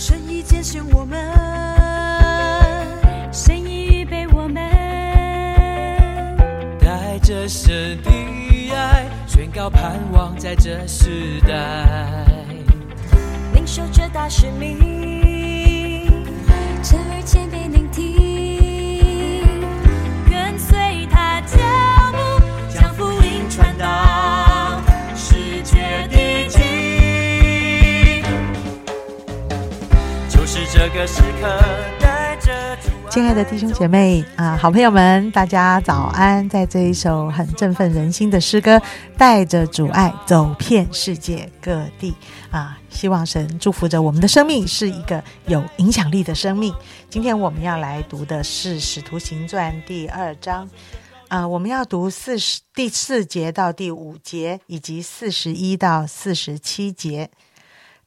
神已拣选我们，神已预备我们，带着神的爱，宣告盼望在这时代。领受这大使命，成为谦卑个时刻带着亲爱的弟兄姐妹啊，好朋友们，大家早安！在这一首很振奋人心的诗歌，带着主爱走遍世界各地啊，希望神祝福着我们的生命是一个有影响力的生命。今天我们要来读的是《使徒行传》第二章。啊、我们要读四十第四节到第五节，以及四十一到四十七节。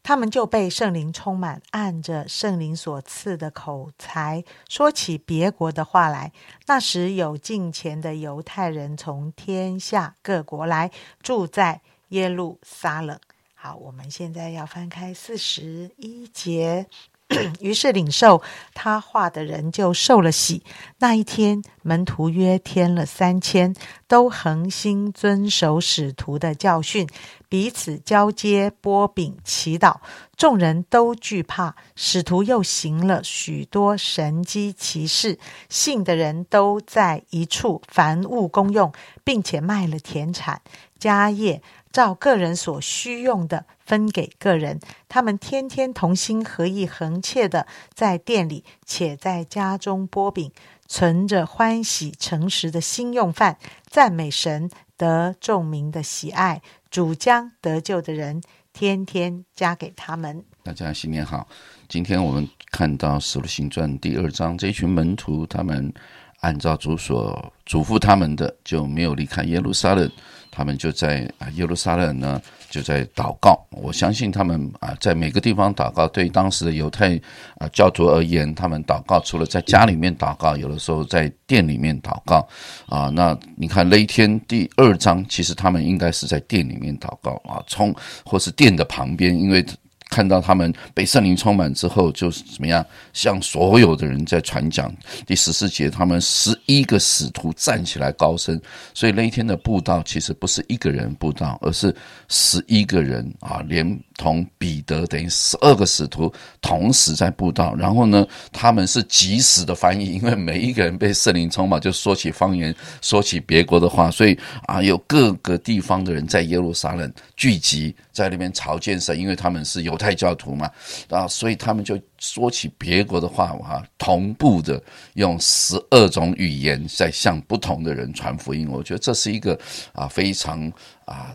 他们就被圣灵充满，按着圣灵所赐的口才，说起别国的话来。那时有近前的犹太人从天下各国来，住在耶路撒冷。好，我们现在要翻开四十一节。于是领受他话的人就受了喜。那一天，门徒约添了三千，都恒心遵守使徒的教训，彼此交接波饼祈祷。众人都惧怕，使徒又行了许多神机奇事，信的人都在一处，凡物公用，并且卖了田产、家业，照个人所需用的分给个人。他们天天同心合意、恒切的在店里，且在家中剥饼，存着欢喜诚实的心用饭，赞美神，得众民的喜爱。主将得救的人天天加给他们。大家新年好！今天我们看到《使徒行传》第二章，这群门徒他们按照主所嘱咐他们的，就没有离开耶路撒冷，他们就在啊耶路撒冷呢就在祷告。我相信他们啊在每个地方祷告，对当时的犹太啊教徒而言，他们祷告除了在家里面祷告，有的时候在店里面祷告啊。那你看那一天第二章，其实他们应该是在店里面祷告啊，从或是店的旁边，因为。看到他们被圣灵充满之后，就是怎么样向所有的人在传讲。第十四节，他们十一个使徒站起来高声，所以那一天的布道其实不是一个人布道，而是十一个人啊，连同彼得等于十二个使徒同时在布道。然后呢，他们是及时的翻译，因为每一个人被圣灵充满，就说起方言，说起别国的话，所以啊，有各个地方的人在耶路撒冷聚集在那边朝见神，因为他们是犹太教徒嘛，啊，所以他们就说起别国的话，哈，同步的用十二种语言在向不同的人传福音。我觉得这是一个啊非常啊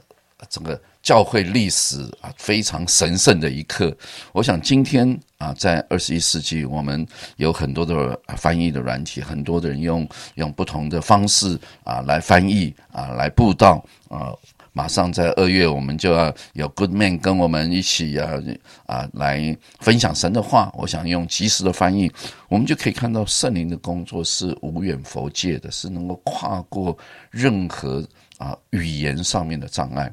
整个教会历史啊非常神圣的一刻。我想今天啊，在二十一世纪，我们有很多的翻译的软体，很多的人用用不同的方式啊来翻译啊来布道啊。马上在二月，我们就要有 Good Man 跟我们一起啊啊来分享神的话。我想用及时的翻译，我们就可以看到圣灵的工作是无远佛界的，是能够跨过任何啊语言上面的障碍。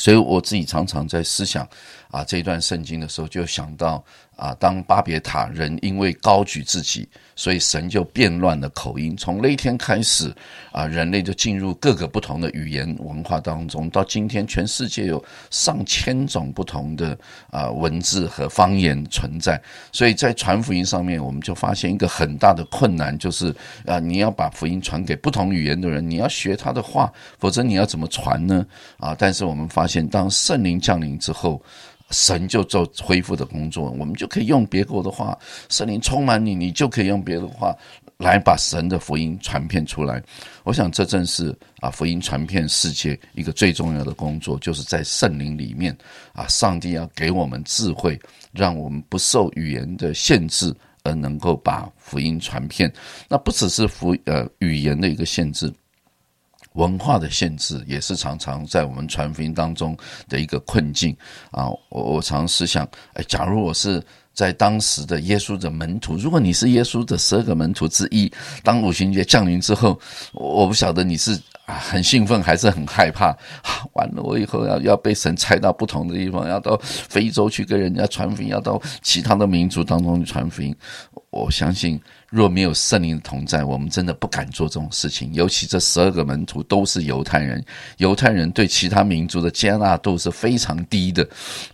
所以我自己常常在思想啊这一段圣经的时候，就想到啊，当巴别塔人因为高举自己，所以神就变乱了口音。从那一天开始啊，人类就进入各个不同的语言文化当中。到今天，全世界有上千种不同的啊文字和方言存在。所以在传福音上面，我们就发现一个很大的困难，就是啊，你要把福音传给不同语言的人，你要学他的话，否则你要怎么传呢？啊，但是我们发现，当圣灵降临之后，神就做恢复的工作，我们就可以用别国的话，圣灵充满你，你就可以用别的话来把神的福音传遍出来。我想这正是啊福音传遍世界一个最重要的工作，就是在圣灵里面啊，上帝要给我们智慧，让我们不受语言的限制，而能够把福音传遍。那不只是福呃语言的一个限制。文化的限制也是常常在我们传福音当中的一个困境啊！我我常思想，哎，假如我是在当时的耶稣的门徒，如果你是耶稣的十二个门徒之一，当五旬节降临之后，我不晓得你是啊，很兴奋，还是很害怕。啊、完了，我以后要要被神拆到不同的地方，要到非洲去跟人家传福音，要到其他的民族当中去传福音。我相信，若没有圣灵的同在，我们真的不敢做这种事情。尤其这十二个门徒都是犹太人，犹太人对其他民族的接纳度是非常低的，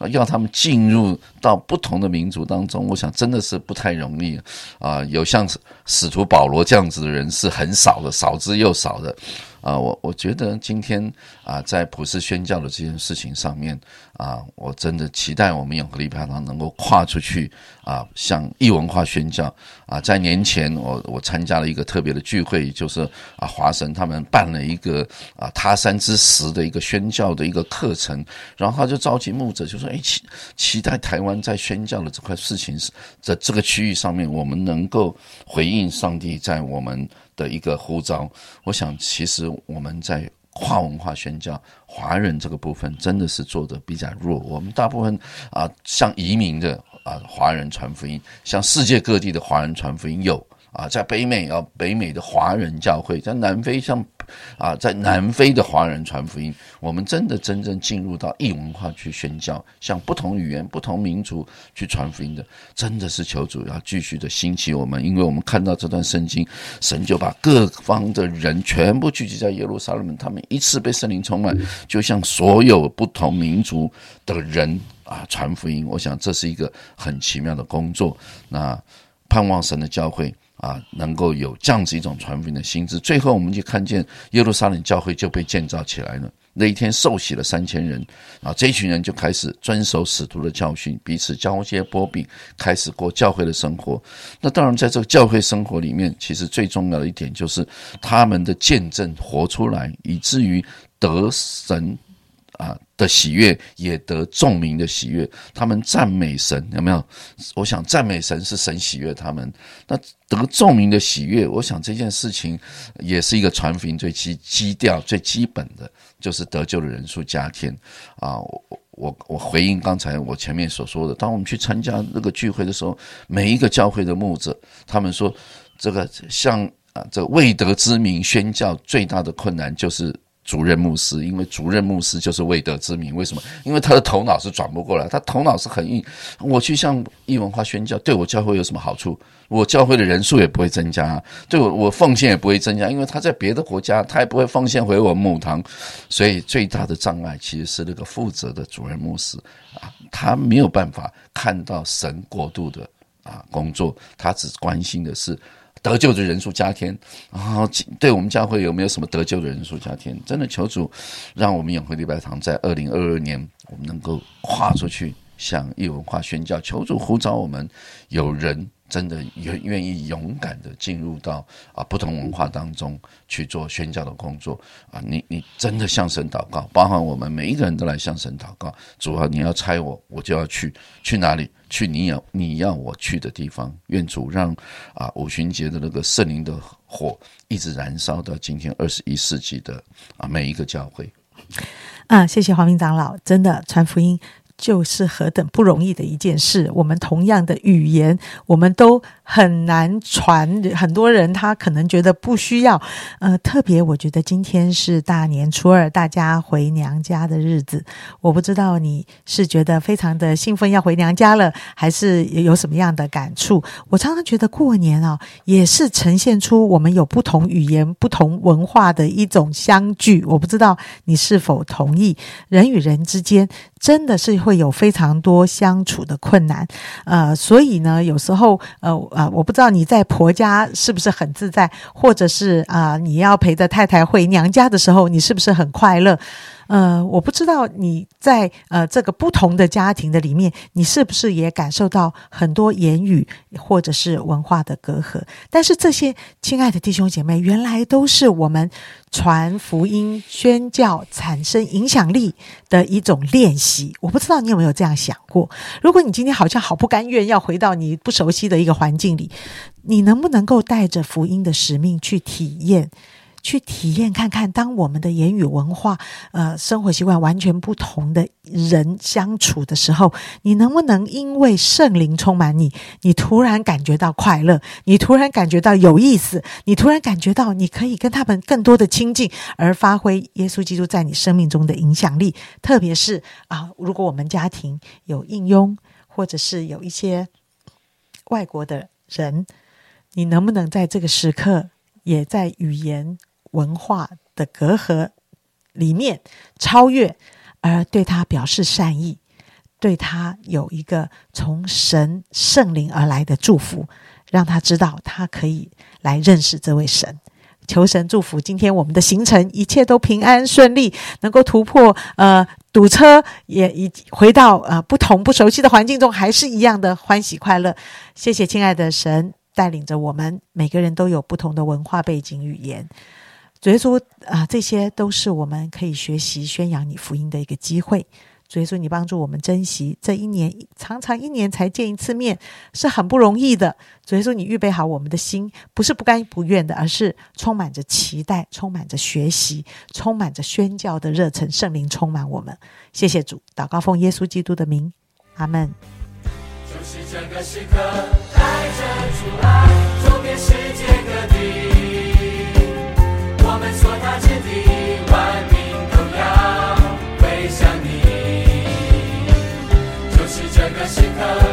要他们进入到不同的民族当中，我想真的是不太容易啊。有像使徒保罗这样子的人是很少的，少之又少的。啊，我我觉得今天啊，在普世宣教的这件事情上面啊，我真的期待我们永和礼拜堂能够跨出去啊，向异文化宣教啊。在年前，我我参加了一个特别的聚会，就是啊，华神他们办了一个啊他山之石的一个宣教的一个课程，然后他就召集牧者，就说：哎，期期待台湾在宣教的这块事情是在这个区域上面，我们能够回应上帝在我们。的一个呼召，我想其实我们在跨文化宣教华人这个部分真的是做的比较弱。我们大部分啊，像移民的啊华人传福音，像世界各地的华人传福音有啊，在北美啊北美的华人教会，在南非像。啊，在南非的华人传福音，我们真的真正进入到异文化去宣教，向不同语言、不同民族去传福音的，真的是求主要继续的兴起我们，因为我们看到这段圣经，神就把各方的人全部聚集在耶路撒冷，他们一次被圣灵充满，就像所有不同民族的人啊传福音。我想这是一个很奇妙的工作。那盼望神的教会。啊，能够有这样子一种传福音的心智，最后我们就看见耶路撒冷教会就被建造起来了。那一天受洗了三千人，啊，这一群人就开始遵守使徒的教训，彼此交接波比，开始过教会的生活。那当然，在这个教会生活里面，其实最重要的一点就是他们的见证活出来，以至于得神。啊的喜悦，也得众民的喜悦。他们赞美神，有没有？我想赞美神是神喜悦他们。那得众民的喜悦，我想这件事情也是一个传福音最基基调、最基本的，就是得救的人数加添。啊，我我我回应刚才我前面所说的，当我们去参加那个聚会的时候，每一个教会的牧者，他们说，这个像啊，这未得之名宣教最大的困难就是。主任牧师，因为主任牧师就是未得之名。为什么？因为他的头脑是转不过来，他头脑是很硬。我去向异文化宣教，对我教会有什么好处？我教会的人数也不会增加，对我我奉献也不会增加，因为他在别的国家，他也不会奉献回我母堂。所以最大的障碍其实是那个负责的主任牧师啊，他没有办法看到神国度的啊工作，他只关心的是。得救的人数加添，然后对我们教会有没有什么得救的人数加添？真的求主，让我们永辉礼拜堂在二零二二年，我们能够跨出去向异文化宣教。求主呼召我们，有人。真的愿愿意勇敢的进入到啊不同文化当中去做宣教的工作啊，你你真的向神祷告，包含我们每一个人都来向神祷告。主啊，你要差我，我就要去，去哪里？去你要你要我去的地方。愿主让啊五旬节的那个圣灵的火一直燃烧到今天二十一世纪的啊每一个教会。啊，谢谢黄明长老，真的传福音。就是何等不容易的一件事。我们同样的语言，我们都很难传。很多人他可能觉得不需要。呃，特别我觉得今天是大年初二，大家回娘家的日子。我不知道你是觉得非常的兴奋要回娘家了，还是有什么样的感触？我常常觉得过年啊，也是呈现出我们有不同语言、不同文化的一种相聚。我不知道你是否同意，人与人之间。真的是会有非常多相处的困难，呃，所以呢，有时候，呃，啊，我不知道你在婆家是不是很自在，或者是啊，你要陪着太太回娘家的时候，你是不是很快乐？呃，我不知道你在呃这个不同的家庭的里面，你是不是也感受到很多言语或者是文化的隔阂？但是这些亲爱的弟兄姐妹，原来都是我们传福音、宣教产生影响力的一种练习。我不知道你有没有这样想过？如果你今天好像好不甘愿要回到你不熟悉的一个环境里，你能不能够带着福音的使命去体验？去体验看看，当我们的言语文化、呃生活习惯完全不同的人相处的时候，你能不能因为圣灵充满你，你突然感觉到快乐，你突然感觉到有意思，你突然感觉到你可以跟他们更多的亲近，而发挥耶稣基督在你生命中的影响力。特别是啊，如果我们家庭有应用，或者是有一些外国的人，你能不能在这个时刻，也在语言文化的隔阂里面超越，而对他表示善意，对他有一个从神圣灵而来的祝福，让他知道他可以来认识这位神。求神祝福今天我们的行程一切都平安顺利，能够突破呃堵车，也已回到呃不同不熟悉的环境中，还是一样的欢喜快乐。谢谢亲爱的神带领着我们，每个人都有不同的文化背景语言。主耶稣啊、这些都是我们可以学习宣扬你福音的一个机会。主耶稣，你帮助我们珍惜这一年，常常一年才见一次面，是很不容易的。主耶稣，你预备好我们的心，不是不甘不愿的，而是充满着期待，充满着学习，充满着宣教的热忱。圣灵充满我们，谢谢主。祷告奉耶稣基督的名，阿门。就是这个时刻，带着主爱，走遍世界各地。Jessica.